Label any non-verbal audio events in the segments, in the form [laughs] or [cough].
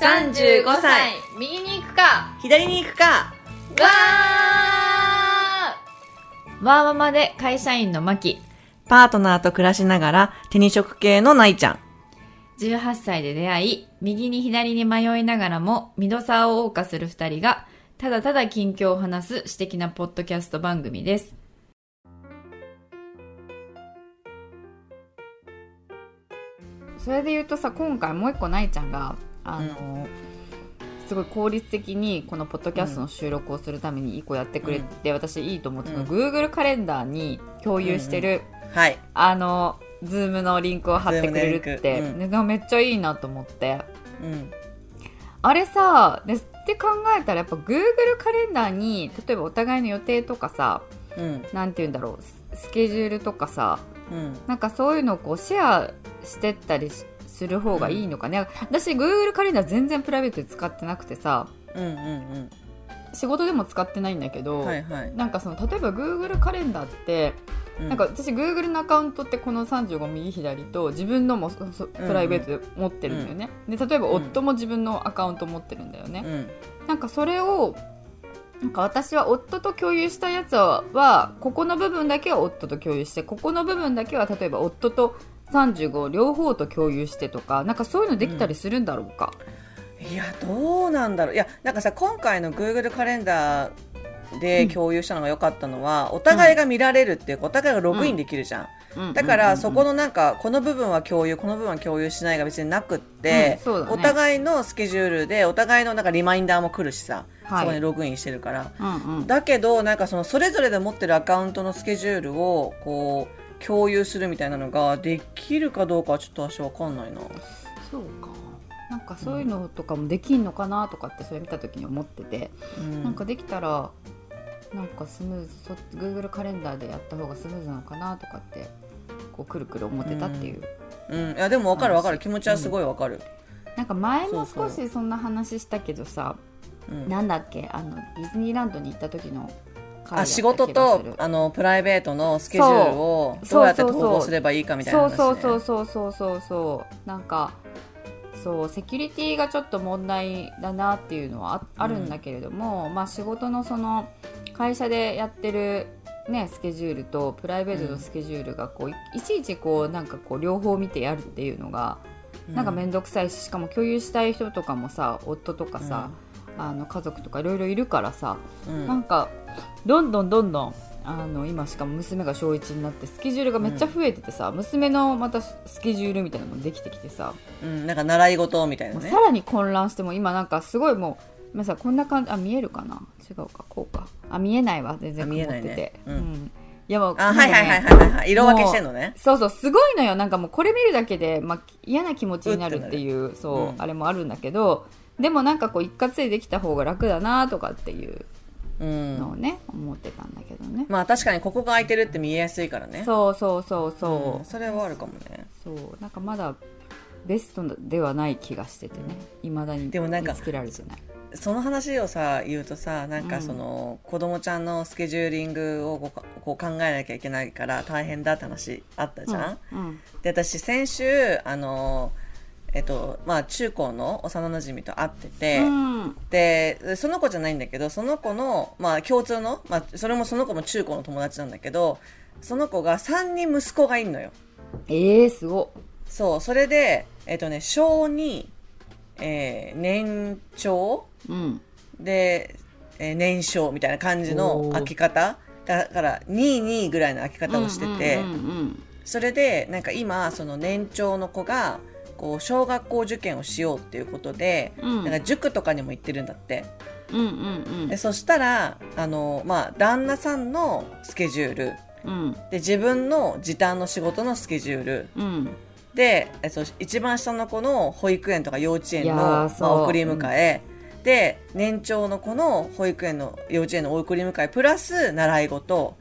35歳右に行くか左に行くかわーワーママで会社員のマキ。パートナーと暮らしながら手に職系のないちゃん。18歳で出会い、右に左に迷いながらも、ミドサーを謳歌する二人が、ただただ近況を話す私的なポッドキャスト番組です。それで言うとさ、今回もう一個ないちゃんが、あの、すごい効率的にこのポッドキャストの収録をするために一個やってくれて、私いいと思ってたの、うん Google カレンダーに共有してる、はい。あの、 Zoom のリンクを貼ってくれるっ Zoom て、めっちゃいいなと思って。うん。あれさ、でって考えたらやっぱ Google カレンダーに、例えばお互いの予定とかさ、うん。なんて言うんだろう、ススケジュールとかさ、うん。なんかそういうのをこうシェアしてったりしする方がいいのかね。私 Google カレンダー全然プライベートで使ってなくてさ、うんうん仕事でも使ってないんだけど、うん。はいはい。なんかその例えば Google カレンダーって、うんなんか私 Google のアカウントってこの35右左と自分のもプライベートで持ってるんだよね、で例えばうん夫も自分のアカウント持ってるんだよね、うん。なんかそれをなんか私は夫と共有したやつははここの部分だけは夫と共有してここの部分だけは例えば夫と35両方と共有してとかなんかそういうのできたりするんだろうか、いや、どうなんだろう。いや、なんかさ、今回の Google カレンダーで共有したのが良かったのは、お互いが見られるっていうか、お互いがログインできるじゃん。うん。だから、そこののなんか、この部分は共有、この部分は共有しないが別になくってうん、ね。お互いのスケジュールで、お互いのなんかリマインダーも来るしさ、はい。そこにログインしてるから。うんうん。だけど、なんかその、それぞれで持ってるアカウントのスケジュールを、こう、共有するみたいなのができるかどうかはちょっと私わかんないな。そうか。なんかそういうのとかもできんのかなとかってそれ見た時に思ってて、うん。なんかできたらなんかスムーズそ Google カレンダーでやった方がスムーズなのかなとかってこうくるくる思ってたっていう、うん、いやでも分かる分かる。気持ちはすごい分かる、なんか前もそうそう。少しそんな話したけどさうん。なんだっけ？あのディズニーランドに行った時のあ仕事とあのプライベートのスケジュールをどうやって統合すればいいかみたいな話、ね、そうそうそうそうそう。そうそうなんかそうセキュリティがちょっと問題だなっていうのはああるんだけれども、まあ仕事のその会社でやってるねスケジュールとプライベートのスケジュールがこういいちいちこうなんかこう両方見てやるっていうのがなんか面倒くさいししかも共有したい人とかもさ夫とかさ、あの家族とかいろいろいるからさ、うん。なんかどんどんどんどんあの今しかも娘が小1になってスケジュールがめっちゃ増えててさ、娘のまたスケジュールみたいなのもできてきてさ、うん、なんか習い事みたいなね。さらに混乱しても今なんかすごいもう今さこんな感じあ見えるかな？違うかこうか。あ見えないわ全然曇ってあ見えないね。て、うん。いやもうあはいはいはいはいはい色分けしてんのね。そうそうすごいのよ。なんかもうこれ見るだけで、まあ、嫌な気持ちになるっていうそう、うん。あれもあるんだけどでもなんかこう一括でできた方が楽だなとかっていううん。のをね、思ってたんだけどね、まあ確かにここが空いてるって見えやすいからね。そうそうそうそう、ん。それはあるかもね。そう。なんかまだベストではない気がしててね。いまだにでもなんか見つけられてない。その話をさ言うとさなんうん。かその、子供ちゃんのスケジューリングをこうこう考えなきゃいけないから大変だって話あったじゃん、うん。うん。で私先週あのえっとまあ中高の幼なじみと会ってて、うん。でその子じゃないんだけどその子の、まあ、共通の、まあ、それもその子も中高の友達なんだけどその子が3人息子がいるのよ。えー、すご。っそうそれでえっとね小2、えー年長うん。で、えー年少みたいな感じの開き方。だから22ぐらいの開き方をしてて、うんうんうん。それでなんか今その年長の子がこう小学校受験をしようっていうことで、うん。なんか塾とかにも行ってるんだって。うんうんうん。でそしたらあの、まあ、旦那さんのスケジュール。うん。で自分の時短の仕事のスケジュール。うん。でえそう一番下の子の保育園とか幼稚園の、まあ、送り迎え、で年長の子の保育園の幼稚園の送り迎えプラス習い事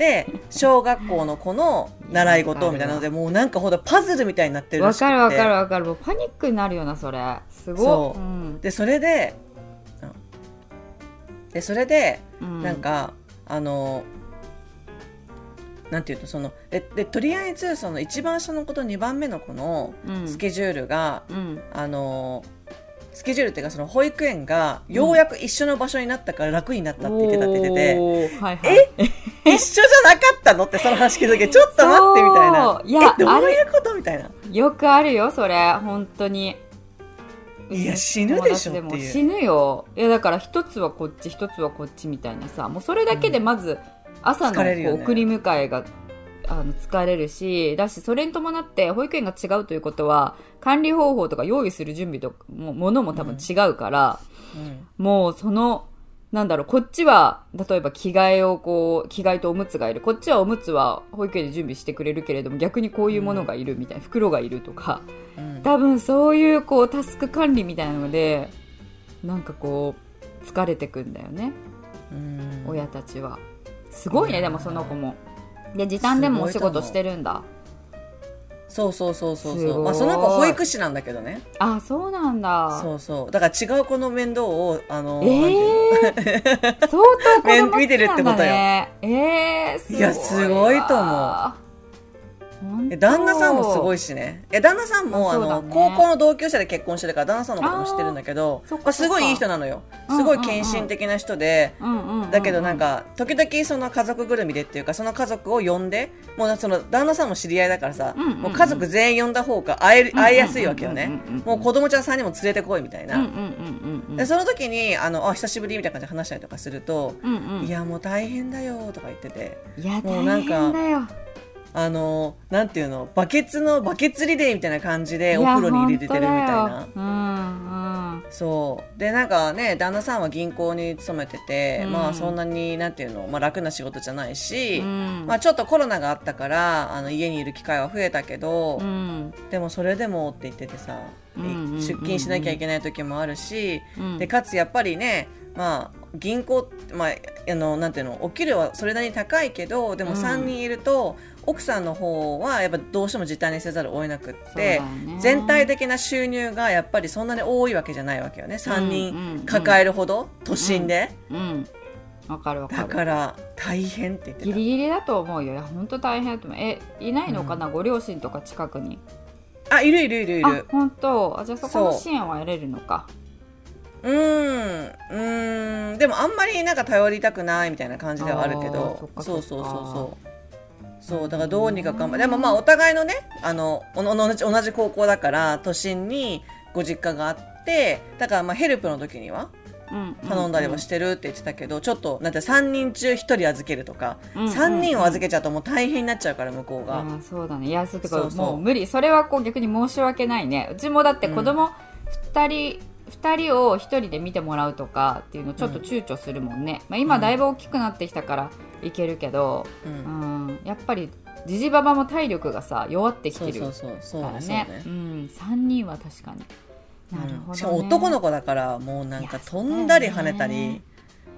で小学校の子の習い事みたいなのでもうなんかほどパズルみたいになってるらわしくて。かるわかるわかる。もうパニックになるよなそれすごっそう。うん。でそれでうん。でそれでうん。なんか、あのなんていうとそのででとりあえずその一番下の子と2番目の子のうん。スケジュールが、うん。あのスケジュールっていうかその保育園がようやく一緒の場所になったから楽になったって言ってたって言ってて、おー。はいはい、[laughs] 一緒じゃなかったのってその話聞いた時 [laughs] ちょっと待ってみたいな。いやえどういうことみたいな。よくあるよそれ本当に。いや死ぬでしょって死ぬよ。いやだから一つはこっち一つはこっちみたいなさ。もうそれだけでまず朝のねう送り迎えがあの疲れるしだしそれに伴って保育園が違うということは管理方法とか用意する準備とかもものも多分違うから、うん。もうそのなんだろうこっちは例えば着替えをこう着替えとおむつがいる。こっちはおむつは保育園で準備してくれるけれども逆にこういうものがいるみたいな、袋がいるとか。うん。多分そういうこうタスク管理みたいなのでなんかこう疲れてくんだよね、うん。親たちは。すごいねでもその子も。で時短でもお仕事してるんだそうそうそうそうそう、まあ、その子保育士なんだけどね。あそうなんだ。そうそう。だから違う子の面倒をあの、ええー、[laughs] 相当子供好きなんだ、ね、見てるってことよ。ええー、すごいいやすごいと思う旦那さんもすごいしね。え旦那さんもあの、高校の同級生で結婚してるから旦那さんのことも知ってるんだけどまあ、すごいいい人なのよ。すごい献身的な人で、だけどなんか時々その家族ぐるみでっていうかその家族を呼んでもうその旦那さんも知り合いだからさ、もう家族全員呼んだ方が会える会いやすいわけよね、もう子供ちゃん3人も連れてこいみたいな、でその時にあのあ久しぶりみたいな感じで話したりとかすると、うんうん。いやもう大変だよとか言ってて。いやもうなんかあのなんていうのバケツのバケツリレーみたいな感じでお風呂に入れててるみたいな。うんうん。そう。でなんかね旦那さんは銀行に勤めてて、うん。まあそんなになんていうの、まあ、楽な仕事じゃないし、うん。まあ、ちょっとコロナがあったからあの家にいる機会は増えたけど、うん。でもそれでもって言っててさ、出勤しなきゃいけない時もあるし、うん。でかつやっぱりねまあ銀行まああのなんていうのお給料はそれなりに高いけどでもうん。3人いると、奥さんの方はやっぱどうしても時短にせざるを得なくってよね。全体的な収入がやっぱりそんなに多いわけじゃないわけよね。3うんうん。人抱えるほど都心で、うんわかるわかだるから大変って言ってた。ギリギリだと思うよ。いや本当大変だと思う。えいないのかな、ご両親とか近くに。あいるいるいるいある本当？あじゃあそこの支援は得れるのか。う。ーん。うーん。でもあんまりなんか頼りたくないみたいな感じではあるけど。そうそうそうそうそうだからどうにか頑張でもまあお互いのねあの同じ同じ高校だから都心にご実家があってだからまあヘルプの時にはうん頼んだりはしてるって言ってたけど、ちょっとなんて3人中1人預けるとか、うんうん3人を預けちゃうともう大変になっちゃうから向こうが、そうだね。いやそうてかもう無理。それはこう逆に申し訳ないね。うちもだって子供2人、二人を1人で見てもらうとかっていうのちょっと躊躇するもんね、まあ、今だいぶ大きくなってきたからいけるけど、うん。うん、やっぱりじじばばも体力がさ弱ってきてるからね。そうん、3人は確かに。なるほど、ね。うんしかも男の子だからもうなんか飛んだり跳ねたり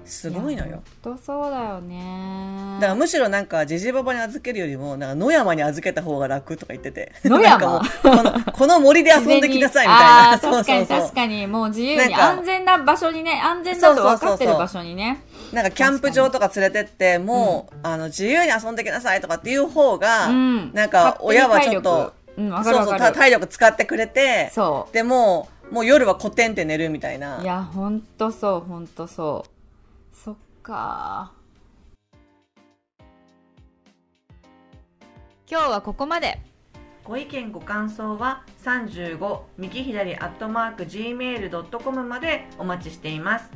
すごいのよ。本当そうだよね。だからむしろなんかジジババに預けるよりもなんか野山に預けた方が楽とか言ってて。野山？このこの森で遊んできなさいみたいあなー確かに確かに。もう自由に安全な場所にね安全だと分かってる場所にね。なんかキャンプ場とか連れてってもう、あの自由に遊んできなさいとかっていう方が、うん。なんか親はちょっとうんそうそう体力使ってくれてそでももう夜はコテンって寝るみたいな。いやほんとそうほんとそうそっか。今日はここまで。ご意見ご感想は35右左アットマーク gmail.com までお待ちしています。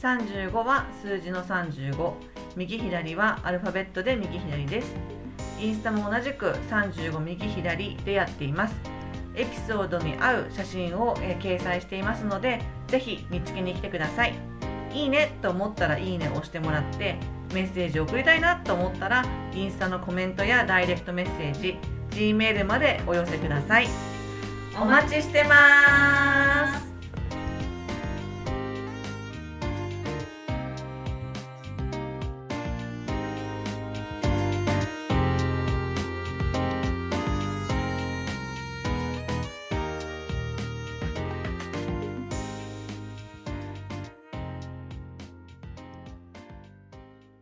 35は数字の35右左はアルファベットで右左です。インスタも同じく35右左でやっています。エピソードに合う写真を、えー掲載していますのでぜひ見つけに来てください。いいねと思ったらいいねを押してもらってメッセージを送りたいなと思ったらインスタのコメントやダイレクトメッセージ G メールまでお寄せください。お待ちしてます。